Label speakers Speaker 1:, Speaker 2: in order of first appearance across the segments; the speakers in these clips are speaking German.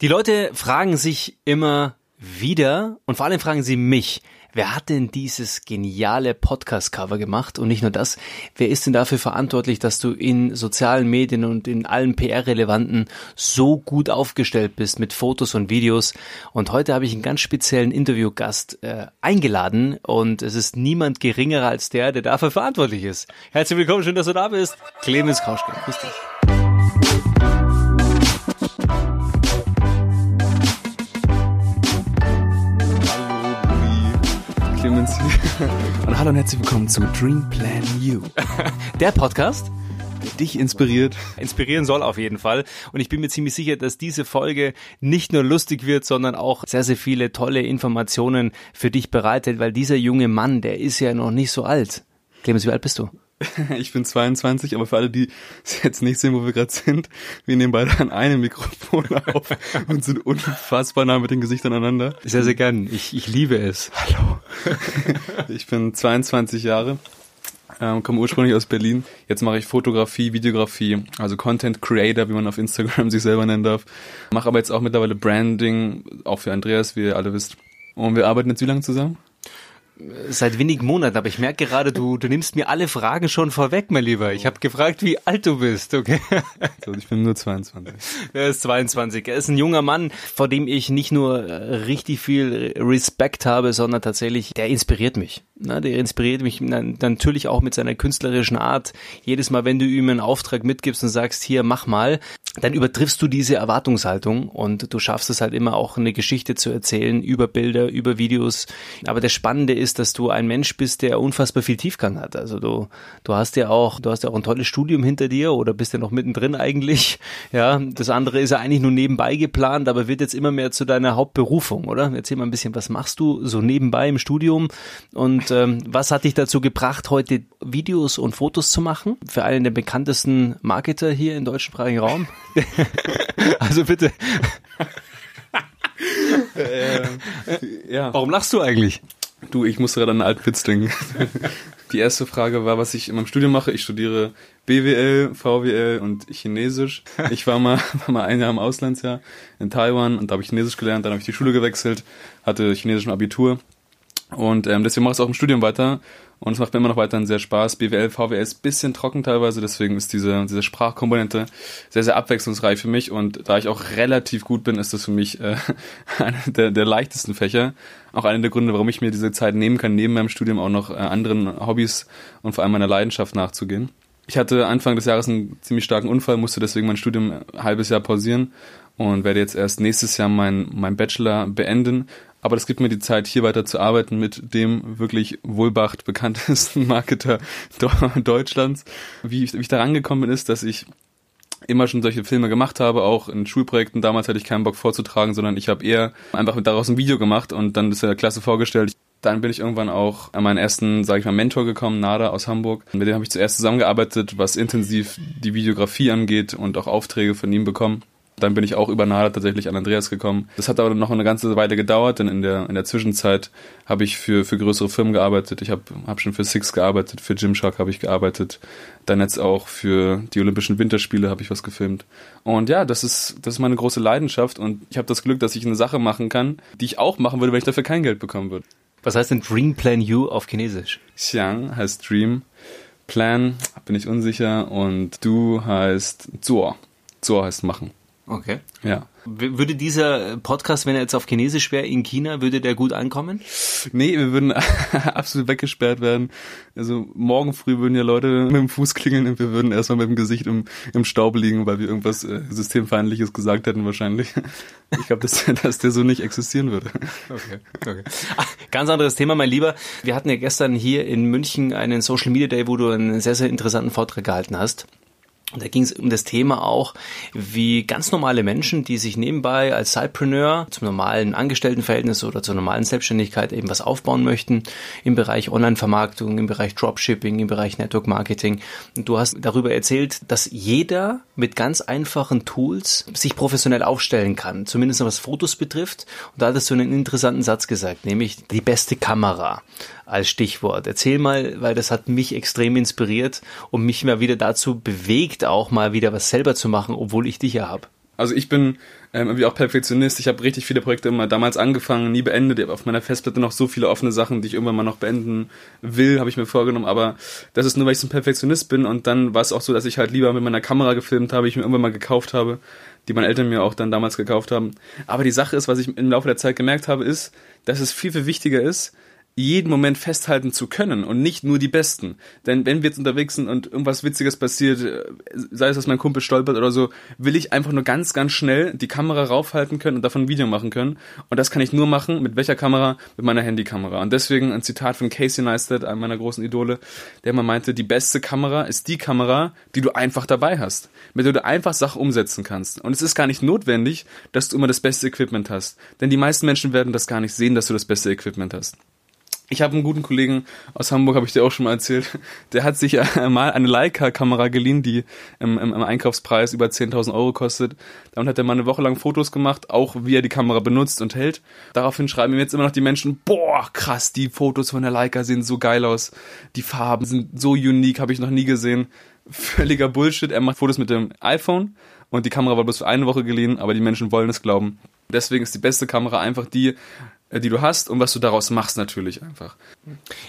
Speaker 1: Die Leute fragen sich immer wieder und vor allem fragen sie mich, wer hat denn dieses geniale Podcast-Cover gemacht? Und nicht nur das, wer ist denn dafür verantwortlich, dass du in sozialen Medien und in allen PR-Relevanten so gut aufgestellt bist mit Fotos und Videos? Und heute habe ich einen ganz speziellen Interviewgast äh, eingeladen und es ist niemand geringerer als der, der dafür verantwortlich ist. Herzlich willkommen, schön, dass du da bist. Clemens Krauschke, grüß dich.
Speaker 2: Hallo und herzlich willkommen zu Dream Plan You,
Speaker 1: Der Podcast
Speaker 2: der dich inspiriert.
Speaker 1: inspirieren soll auf jeden Fall. Und ich bin mir ziemlich sicher, dass diese Folge nicht nur lustig wird, sondern auch sehr, sehr viele tolle Informationen für dich bereitet, weil dieser junge Mann, der ist ja noch nicht so alt. Clemens, wie alt bist du?
Speaker 2: Ich bin 22, aber für alle, die es jetzt nicht sehen, wo wir gerade sind, wir nehmen beide an einem Mikrofon auf und sind unfassbar nah mit den Gesichtern aneinander.
Speaker 1: Sehr, sehr gern. Ich, ich liebe es.
Speaker 2: Hallo. Ich bin 22 Jahre, ähm, komme ursprünglich aus Berlin. Jetzt mache ich Fotografie, Videografie, also Content Creator, wie man auf Instagram sich selber nennen darf. Mache aber jetzt auch mittlerweile Branding, auch für Andreas, wie ihr alle wisst. Und wir arbeiten jetzt wie lange zusammen?
Speaker 1: Seit wenigen Monaten, aber ich merke gerade, du, du nimmst mir alle Fragen schon vorweg, mein Lieber. Ich habe gefragt, wie alt du bist, okay?
Speaker 2: So, ich bin nur 22.
Speaker 1: Er ist 22. Er ist ein junger Mann, vor dem ich nicht nur äh, richtig viel Respekt habe, sondern tatsächlich, der inspiriert mich. Na, der inspiriert mich na, natürlich auch mit seiner künstlerischen Art. Jedes Mal, wenn du ihm einen Auftrag mitgibst und sagst, hier, mach mal, dann übertriffst du diese Erwartungshaltung und du schaffst es halt immer auch eine Geschichte zu erzählen über Bilder, über Videos. Aber das Spannende ist, dass du ein Mensch bist, der unfassbar viel Tiefgang hat. Also du, du hast ja auch, du hast ja auch ein tolles Studium hinter dir oder bist ja noch mittendrin eigentlich. Ja, das andere ist ja eigentlich nur nebenbei geplant, aber wird jetzt immer mehr zu deiner Hauptberufung, oder? Erzähl mal ein bisschen, was machst du so nebenbei im Studium und ähm, was hat dich dazu gebracht, heute Videos und Fotos zu machen? Für einen der bekanntesten Marketer hier im deutschsprachigen Raum. also bitte.
Speaker 2: Ja.
Speaker 1: Warum lachst du eigentlich?
Speaker 2: Du, ich musste gerade an einen alten Witz denken. Die erste Frage war, was ich in meinem Studium mache. Ich studiere BWL, VWL und Chinesisch. Ich war mal, war mal ein Jahr im Auslandsjahr in Taiwan und da habe ich Chinesisch gelernt. Dann habe ich die Schule gewechselt, hatte Chinesisch im Abitur und ähm, deswegen mache ich es auch im Studium weiter. Und es macht mir immer noch weiterhin sehr Spaß. BWL, VWL ist bisschen trocken teilweise, deswegen ist diese, diese Sprachkomponente sehr, sehr abwechslungsreich für mich. Und da ich auch relativ gut bin, ist das für mich äh, einer der, der leichtesten Fächer. Auch einer der Gründe, warum ich mir diese Zeit nehmen kann, neben meinem Studium auch noch äh, anderen Hobbys und vor allem meiner Leidenschaft nachzugehen. Ich hatte Anfang des Jahres einen ziemlich starken Unfall, musste deswegen mein Studium ein halbes Jahr pausieren und werde jetzt erst nächstes Jahr mein, mein Bachelor beenden. Aber das gibt mir die Zeit, hier weiter zu arbeiten mit dem wirklich wohlbacht bekanntesten Marketer Deutschlands. Wie ich, wie ich da rangekommen bin, ist, dass ich immer schon solche Filme gemacht habe, auch in Schulprojekten. Damals hatte ich keinen Bock vorzutragen, sondern ich habe eher einfach daraus ein Video gemacht und dann das der Klasse vorgestellt. Dann bin ich irgendwann auch an meinen ersten, sage ich mal, Mentor gekommen, Nada aus Hamburg. Mit dem habe ich zuerst zusammengearbeitet, was intensiv die Videografie angeht und auch Aufträge von ihm bekommen. Dann bin ich auch über Nada tatsächlich an Andreas gekommen. Das hat aber noch eine ganze Weile gedauert, denn in der, in der Zwischenzeit habe ich für, für größere Firmen gearbeitet. Ich habe hab schon für Six gearbeitet, für Gymshark habe ich gearbeitet. Dann jetzt auch für die Olympischen Winterspiele habe ich was gefilmt. Und ja, das ist, das ist meine große Leidenschaft und ich habe das Glück, dass ich eine Sache machen kann, die ich auch machen würde, wenn ich dafür kein Geld bekommen würde.
Speaker 1: Was heißt denn Dream Plan You auf Chinesisch?
Speaker 2: Xiang heißt Dream, Plan bin ich unsicher und Du heißt Zuo. Zuo heißt machen.
Speaker 1: Okay.
Speaker 2: Ja.
Speaker 1: Würde dieser Podcast, wenn er jetzt auf Chinesisch wäre, in China, würde der gut ankommen?
Speaker 2: Nee, wir würden absolut weggesperrt werden. Also morgen früh würden ja Leute mit dem Fuß klingeln und wir würden erstmal mit dem Gesicht im, im Staub liegen, weil wir irgendwas äh, Systemfeindliches gesagt hätten wahrscheinlich. Ich glaube, dass, dass der so nicht existieren würde.
Speaker 1: Okay, okay. Ganz anderes Thema, mein Lieber. Wir hatten ja gestern hier in München einen Social Media Day, wo du einen sehr, sehr interessanten Vortrag gehalten hast. Und da ging es um das Thema auch, wie ganz normale Menschen, die sich nebenbei als Sidepreneur zum normalen Angestelltenverhältnis oder zur normalen Selbstständigkeit eben was aufbauen möchten im Bereich Online-Vermarktung, im Bereich Dropshipping, im Bereich Network Marketing. Und du hast darüber erzählt, dass jeder mit ganz einfachen Tools sich professionell aufstellen kann, zumindest was Fotos betrifft. Und da hattest du einen interessanten Satz gesagt, nämlich die beste Kamera als Stichwort. Erzähl mal, weil das hat mich extrem inspiriert und mich mal wieder dazu bewegt, auch mal wieder was selber zu machen, obwohl ich dich ja hab.
Speaker 2: Also ich bin ähm, irgendwie auch Perfektionist. Ich habe richtig viele Projekte immer damals angefangen, nie beendet. Ich habe auf meiner Festplatte noch so viele offene Sachen, die ich irgendwann mal noch beenden will, habe ich mir vorgenommen. Aber das ist nur, weil ich so ein Perfektionist bin. Und dann war es auch so, dass ich halt lieber mit meiner Kamera gefilmt habe, ich mir irgendwann mal gekauft habe, die meine Eltern mir auch dann damals gekauft haben. Aber die Sache ist, was ich im Laufe der Zeit gemerkt habe, ist, dass es viel, viel wichtiger ist, jeden Moment festhalten zu können und nicht nur die besten. Denn wenn wir jetzt unterwegs sind und irgendwas Witziges passiert, äh, sei es, dass mein Kumpel stolpert oder so, will ich einfach nur ganz, ganz schnell die Kamera raufhalten können und davon ein Video machen können. Und das kann ich nur machen, mit welcher Kamera? Mit meiner Handykamera. Und deswegen ein Zitat von Casey Neistat, einem meiner großen Idole, der immer meinte, die beste Kamera ist die Kamera, die du einfach dabei hast, mit der du einfach Sachen umsetzen kannst. Und es ist gar nicht notwendig, dass du immer das beste Equipment hast. Denn die meisten Menschen werden das gar nicht sehen, dass du das beste Equipment hast. Ich habe einen guten Kollegen aus Hamburg, habe ich dir auch schon mal erzählt. Der hat sich mal eine Leica-Kamera geliehen, die im, im, im Einkaufspreis über 10.000 Euro kostet. Damit hat er mal eine Woche lang Fotos gemacht, auch wie er die Kamera benutzt und hält. Daraufhin schreiben ihm jetzt immer noch die Menschen, boah, krass, die Fotos von der Leica sehen so geil aus. Die Farben sind so unique, habe ich noch nie gesehen. Völliger Bullshit. Er macht Fotos mit dem iPhone und die Kamera war bloß für eine Woche geliehen, aber die Menschen wollen es glauben. Deswegen ist die beste Kamera einfach die, äh, die du hast und was du daraus machst natürlich einfach.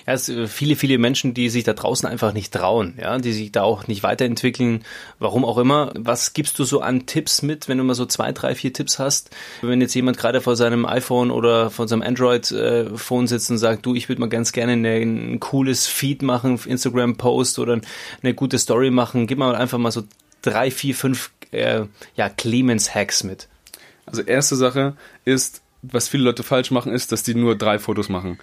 Speaker 1: Ja, es äh, viele, viele Menschen, die sich da draußen einfach nicht trauen, ja, die sich da auch nicht weiterentwickeln, warum auch immer. Was gibst du so an Tipps mit, wenn du mal so zwei, drei, vier Tipps hast? Wenn jetzt jemand gerade vor seinem iPhone oder vor seinem Android-Phone sitzt und sagt, du, ich würde mal ganz gerne ein, ein cooles Feed machen, Instagram-Post oder eine gute Story machen, gib mal einfach mal so drei, vier, fünf äh, ja, Clemens-Hacks mit.
Speaker 2: Also erste Sache ist, was viele Leute falsch machen, ist, dass die nur drei Fotos machen.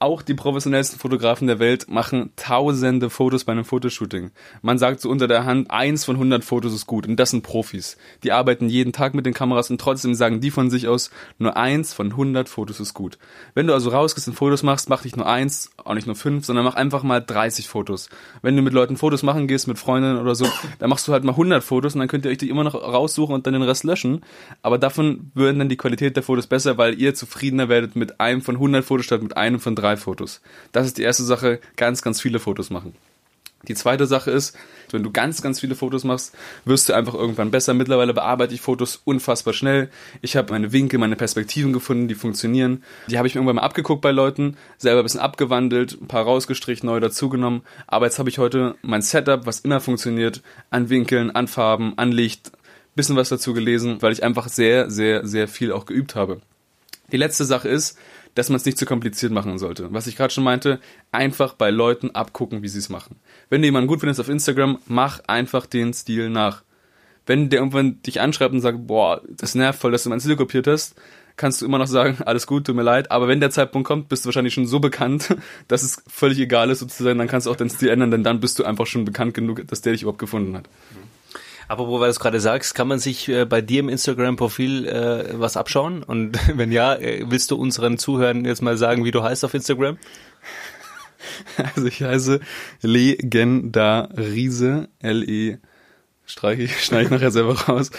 Speaker 2: Auch die professionellsten Fotografen der Welt machen tausende Fotos bei einem Fotoshooting. Man sagt so unter der Hand, eins von 100 Fotos ist gut. Und das sind Profis. Die arbeiten jeden Tag mit den Kameras und trotzdem sagen die von sich aus, nur eins von 100 Fotos ist gut. Wenn du also rausgehst und Fotos machst, mach nicht nur eins, auch nicht nur fünf, sondern mach einfach mal 30 Fotos. Wenn du mit Leuten Fotos machen gehst, mit Freundinnen oder so, dann machst du halt mal 100 Fotos und dann könnt ihr euch die immer noch raussuchen und dann den Rest löschen. Aber davon würden dann die Qualität der Fotos besser, weil ihr zufriedener werdet mit einem von 100 Fotos statt mit einem von drei Fotos. Das ist die erste Sache, ganz, ganz viele Fotos machen. Die zweite Sache ist, wenn du ganz, ganz viele Fotos machst, wirst du einfach irgendwann besser. Mittlerweile bearbeite ich Fotos unfassbar schnell. Ich habe meine Winkel, meine Perspektiven gefunden, die funktionieren. Die habe ich mir irgendwann mal abgeguckt bei Leuten, selber ein bisschen abgewandelt, ein paar rausgestrichen, neu dazugenommen. Aber jetzt habe ich heute mein Setup, was immer funktioniert, an Winkeln, an Farben, an Licht, bisschen was dazu gelesen, weil ich einfach sehr, sehr, sehr viel auch geübt habe. Die letzte Sache ist, dass man es nicht zu kompliziert machen sollte. Was ich gerade schon meinte, einfach bei Leuten abgucken, wie sie es machen. Wenn du jemanden gut findest auf Instagram, mach einfach den Stil nach. Wenn der irgendwann dich anschreibt und sagt, boah, das nervt voll, dass du mein Stil kopiert hast, kannst du immer noch sagen, alles gut, tut mir leid. Aber wenn der Zeitpunkt kommt, bist du wahrscheinlich schon so bekannt, dass es völlig egal ist sozusagen, dann kannst du auch deinen Stil ändern, denn dann bist du einfach schon bekannt genug, dass der dich überhaupt gefunden hat.
Speaker 1: Aber wo du es gerade sagst, kann man sich äh, bei dir im Instagram-Profil äh, was abschauen? Und wenn ja, äh, willst du unseren Zuhörern jetzt mal sagen, wie du heißt auf Instagram?
Speaker 2: Also ich heiße Legendariese, L-E streiche ich, schneide ich nachher selber raus.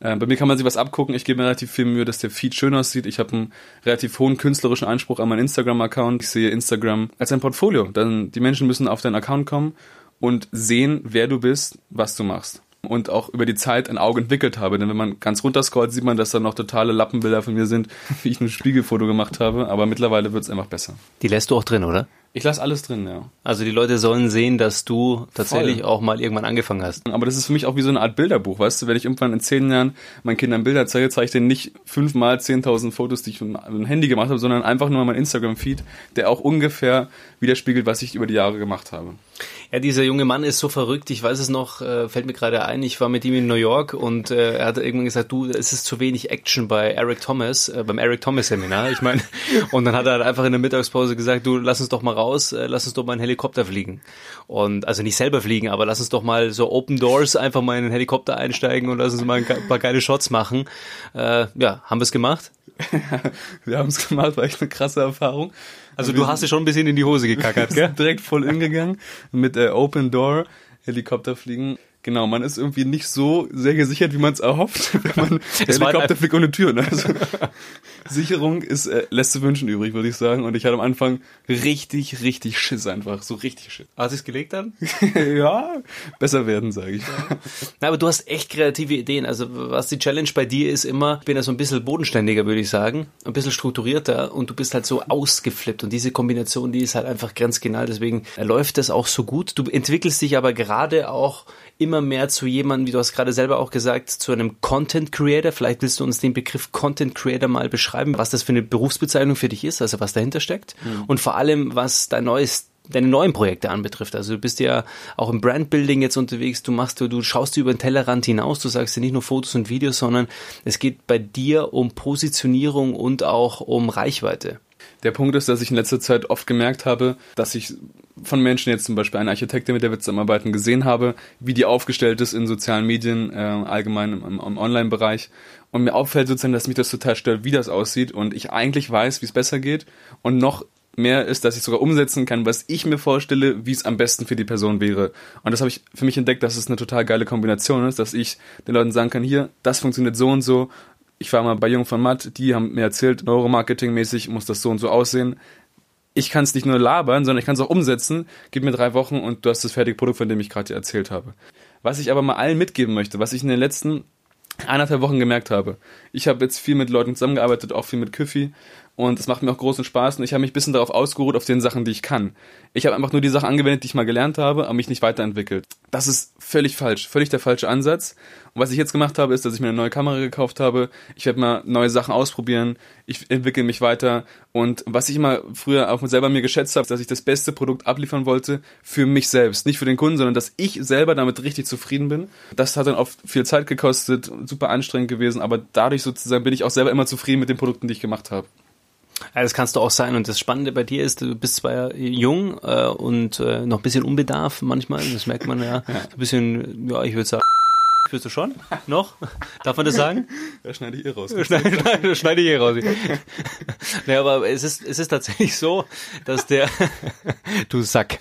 Speaker 2: Äh, bei mir kann man sich was abgucken. Ich gebe mir relativ viel Mühe, dass der Feed schön aussieht. Ich habe einen relativ hohen künstlerischen Anspruch an meinen Instagram-Account. Ich sehe Instagram als ein Portfolio. Dann die Menschen müssen auf deinen Account kommen und sehen, wer du bist, was du machst und auch über die Zeit ein Auge entwickelt habe. Denn wenn man ganz runter scrollt, sieht man, dass da noch totale Lappenbilder von mir sind, wie ich ein Spiegelfoto gemacht habe. Aber mittlerweile wird es einfach besser.
Speaker 1: Die lässt du auch drin, oder?
Speaker 2: Ich lasse alles drin, ja.
Speaker 1: Also die Leute sollen sehen, dass du tatsächlich Voll. auch mal irgendwann angefangen hast.
Speaker 2: Aber das ist für mich auch wie so eine Art Bilderbuch, weißt du? Wenn ich irgendwann in zehn Jahren meinen Kindern Bilder zeige, zeige ich denen nicht fünfmal zehntausend Fotos, die ich mit dem Handy gemacht habe, sondern einfach nur mein Instagram-Feed, der auch ungefähr widerspiegelt, was ich über die Jahre gemacht habe.
Speaker 1: Ja, dieser junge Mann ist so verrückt. Ich weiß es noch, äh, fällt mir gerade ein. Ich war mit ihm in New York und äh, er hat irgendwann gesagt, du, es ist zu wenig Action bei Eric Thomas, äh, beim Eric Thomas Seminar. Ich meine, und dann hat er halt einfach in der Mittagspause gesagt, du, lass uns doch mal raus, äh, lass uns doch mal einen Helikopter fliegen. Und also nicht selber fliegen, aber lass uns doch mal so Open Doors einfach mal in einen Helikopter einsteigen und lass uns mal ein paar geile Shots machen. Äh, ja, haben wir es gemacht?
Speaker 2: wir haben es gemacht, war echt eine krasse Erfahrung.
Speaker 1: Also du hast dir schon ein bisschen in die Hose gekackert, gell?
Speaker 2: direkt voll ingegangen mit äh, Open Door, Helikopter fliegen. Genau, man ist irgendwie nicht so sehr gesichert, wie man es erhofft, wenn man der Helikopter fliegt ohne Türen. Also Sicherung ist äh, lässt zu wünschen übrig, würde ich sagen. Und ich hatte am Anfang richtig, richtig Schiss einfach, so richtig Schiss.
Speaker 1: Hast du es gelegt dann?
Speaker 2: ja, besser werden, sage ich.
Speaker 1: Na, aber du hast echt kreative Ideen. Also was die Challenge bei dir ist immer, ich bin ja so ein bisschen bodenständiger, würde ich sagen, ein bisschen strukturierter und du bist halt so ausgeflippt und diese Kombination, die ist halt einfach grenzgenau. Deswegen läuft das auch so gut. Du entwickelst dich aber gerade auch immer mehr zu jemandem, wie du hast gerade selber auch gesagt, zu einem Content Creator. Vielleicht willst du uns den Begriff Content Creator mal beschreiben, was das für eine Berufsbezeichnung für dich ist, also was dahinter steckt mhm. und vor allem, was dein neues deine neuen Projekte anbetrifft. Also du bist ja auch im Brandbuilding jetzt unterwegs, du machst du, du schaust über den Tellerrand hinaus, du sagst ja nicht nur Fotos und Videos, sondern es geht bei dir um Positionierung und auch um Reichweite.
Speaker 2: Der Punkt ist, dass ich in letzter Zeit oft gemerkt habe, dass ich von Menschen jetzt zum Beispiel eine Architektin, mit der wir zusammenarbeiten, gesehen habe, wie die aufgestellt ist in sozialen Medien, äh, allgemein im, im Online-Bereich. Und mir auffällt sozusagen, dass mich das total stört, wie das aussieht und ich eigentlich weiß, wie es besser geht und noch mehr ist, dass ich sogar umsetzen kann, was ich mir vorstelle, wie es am besten für die Person wäre. Und das habe ich für mich entdeckt, dass es eine total geile Kombination ist, dass ich den Leuten sagen kann, hier, das funktioniert so und so ich war mal bei Jung von Matt, die haben mir erzählt, Neuromarketing-mäßig muss das so und so aussehen. Ich kann es nicht nur labern, sondern ich kann es auch umsetzen. Gib mir drei Wochen und du hast das fertige Produkt, von dem ich gerade erzählt habe. Was ich aber mal allen mitgeben möchte, was ich in den letzten eineinhalb Wochen gemerkt habe. Ich habe jetzt viel mit Leuten zusammengearbeitet, auch viel mit Küffi und es macht mir auch großen Spaß und ich habe mich ein bisschen darauf ausgeruht, auf den Sachen, die ich kann. Ich habe einfach nur die Sachen angewendet, die ich mal gelernt habe, aber mich nicht weiterentwickelt. Das ist völlig falsch, völlig der falsche Ansatz. Und was ich jetzt gemacht habe, ist, dass ich mir eine neue Kamera gekauft habe. Ich werde mal neue Sachen ausprobieren. Ich entwickle mich weiter. Und was ich immer früher auch selber mir geschätzt habe, dass ich das beste Produkt abliefern wollte für mich selbst. Nicht für den Kunden, sondern dass ich selber damit richtig zufrieden bin. Das hat dann oft viel Zeit gekostet, super anstrengend gewesen, aber dadurch sozusagen bin ich auch selber immer zufrieden mit den Produkten, die ich gemacht habe.
Speaker 1: Ja, das kannst du auch sein. Und das Spannende bei dir ist, du bist zwar jung äh, und äh, noch ein bisschen unbedarf manchmal, das merkt man ja. ja. Ein bisschen, ja, ich würde sagen, Führst du schon? Noch? Darf man das sagen?
Speaker 2: Ja, schneide ich eh raus.
Speaker 1: Schneide, schneide, schneide ich eh raus. naja, aber es ist, es ist tatsächlich so, dass der, du Sack.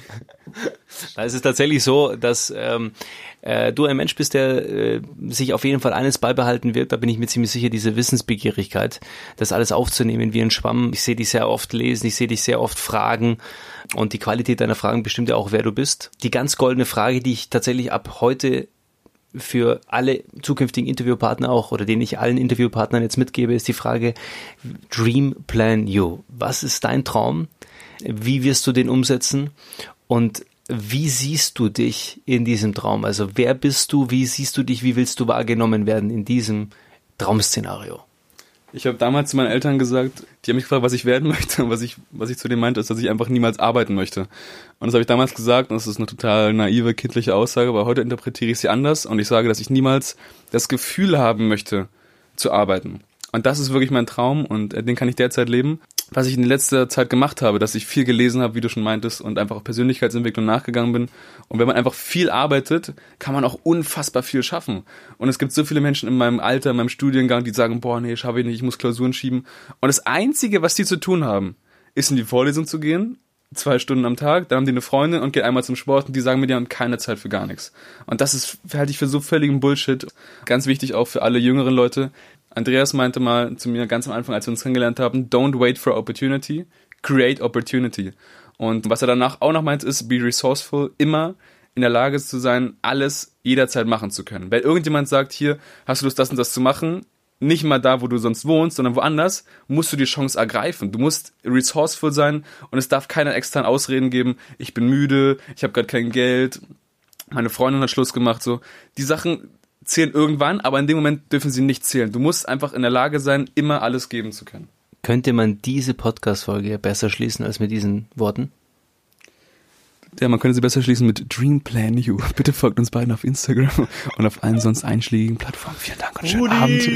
Speaker 1: Es ist tatsächlich so, dass ähm, äh, du ein Mensch bist, der äh, sich auf jeden Fall eines beibehalten wird, da bin ich mir ziemlich sicher, diese Wissensbegierigkeit, das alles aufzunehmen wie ein Schwamm. Ich sehe dich sehr oft lesen, ich sehe dich sehr oft fragen und die Qualität deiner Fragen bestimmt ja auch, wer du bist. Die ganz goldene Frage, die ich tatsächlich ab heute für alle zukünftigen Interviewpartner auch oder den ich allen Interviewpartnern jetzt mitgebe, ist die Frage Dream Plan You. Was ist dein Traum? Wie wirst du den umsetzen? Und wie siehst du dich in diesem Traum? Also wer bist du? Wie siehst du dich? Wie willst du wahrgenommen werden in diesem Traumszenario?
Speaker 2: Ich habe damals zu meinen Eltern gesagt, die haben mich gefragt, was ich werden möchte. Und was ich, was ich zu denen meinte, ist, dass ich einfach niemals arbeiten möchte. Und das habe ich damals gesagt, und das ist eine total naive, kindliche Aussage, aber heute interpretiere ich sie anders und ich sage, dass ich niemals das Gefühl haben möchte, zu arbeiten. Und das ist wirklich mein Traum und den kann ich derzeit leben was ich in letzter Zeit gemacht habe, dass ich viel gelesen habe, wie du schon meintest, und einfach auch Persönlichkeitsentwicklung nachgegangen bin. Und wenn man einfach viel arbeitet, kann man auch unfassbar viel schaffen. Und es gibt so viele Menschen in meinem Alter, in meinem Studiengang, die sagen, boah, nee, schaffe ich nicht, ich muss Klausuren schieben. Und das Einzige, was die zu tun haben, ist in die Vorlesung zu gehen, zwei Stunden am Tag, dann haben die eine Freundin und geht einmal zum Sport und die sagen mir, die haben keine Zeit für gar nichts. Und das ist, halte ich für so völligen Bullshit. Ganz wichtig auch für alle jüngeren Leute, Andreas meinte mal zu mir ganz am Anfang, als wir uns kennengelernt haben, don't wait for opportunity, create opportunity. Und was er danach auch noch meint, ist, be resourceful, immer in der Lage zu sein, alles jederzeit machen zu können. Weil irgendjemand sagt, hier, hast du Lust, das und das zu machen? Nicht mal da, wo du sonst wohnst, sondern woanders, musst du die Chance ergreifen. Du musst resourceful sein und es darf keine externen Ausreden geben, ich bin müde, ich habe gerade kein Geld, meine Freundin hat Schluss gemacht, so. Die Sachen, zählen irgendwann, aber in dem Moment dürfen sie nicht zählen. Du musst einfach in der Lage sein, immer alles geben zu können.
Speaker 1: Könnte man diese Podcast-Folge besser schließen als mit diesen Worten?
Speaker 2: Ja, man könnte sie besser schließen mit Dream Plan You. Bitte folgt uns beiden auf Instagram und auf allen sonst einschlägigen Plattformen. Vielen Dank und schönen Abend.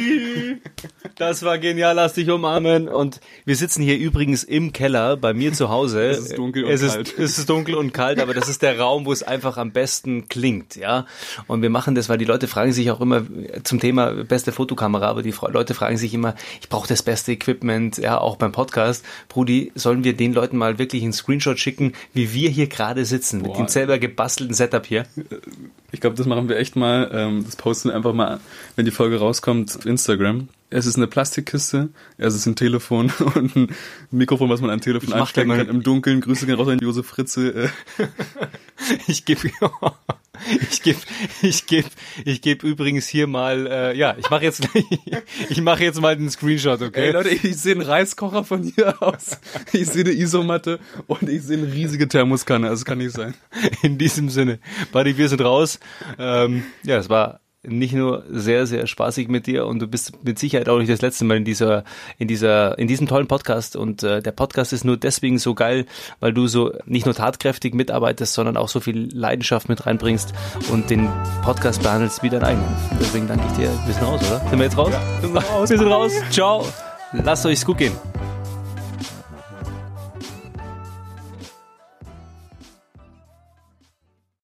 Speaker 1: Das war genial, lass dich umarmen. Und wir sitzen hier übrigens im Keller bei mir zu Hause.
Speaker 2: es ist dunkel und
Speaker 1: es
Speaker 2: kalt.
Speaker 1: Ist, es ist dunkel und kalt, aber das ist der Raum, wo es einfach am besten klingt, ja. Und wir machen das, weil die Leute fragen sich auch immer zum Thema beste Fotokamera, aber die Leute fragen sich immer, ich brauche das beste Equipment, ja, auch beim Podcast. Brudi, sollen wir den Leuten mal wirklich einen Screenshot schicken, wie wir hier gerade sitzen Boah. mit dem selber gebastelten Setup hier.
Speaker 2: Ich glaube, das machen wir echt mal. Ähm, das posten wir einfach mal, wenn die Folge rauskommt, auf Instagram. Es ist eine Plastikkiste, es ist ein Telefon und ein Mikrofon, was man an Telefon anstecken kann. Im Dunkeln. Grüße gehen raus an Josef Fritze.
Speaker 1: ich gebe ich gebe ich geb, ich geb übrigens hier mal, äh, ja, ich mache jetzt, ich mache jetzt mal den Screenshot, okay?
Speaker 2: Ey Leute, ich sehe einen Reiskocher von hier aus, ich sehe eine Isomatte und ich sehe eine riesige Thermoskanne, also kann nicht sein.
Speaker 1: In diesem Sinne, Buddy, wir sind raus. Ähm, ja, es war nicht nur sehr, sehr spaßig mit dir und du bist mit Sicherheit auch nicht das letzte Mal in dieser, in dieser, in diesem tollen Podcast. Und äh, der Podcast ist nur deswegen so geil, weil du so nicht nur tatkräftig mitarbeitest, sondern auch so viel Leidenschaft mit reinbringst und den Podcast behandelst wie dein eigenen. Deswegen danke ich dir. Wir sind raus, oder? Sind wir jetzt raus? Ja, wir sind raus. Wir sind raus. Ciao. Lasst euch's gut gehen.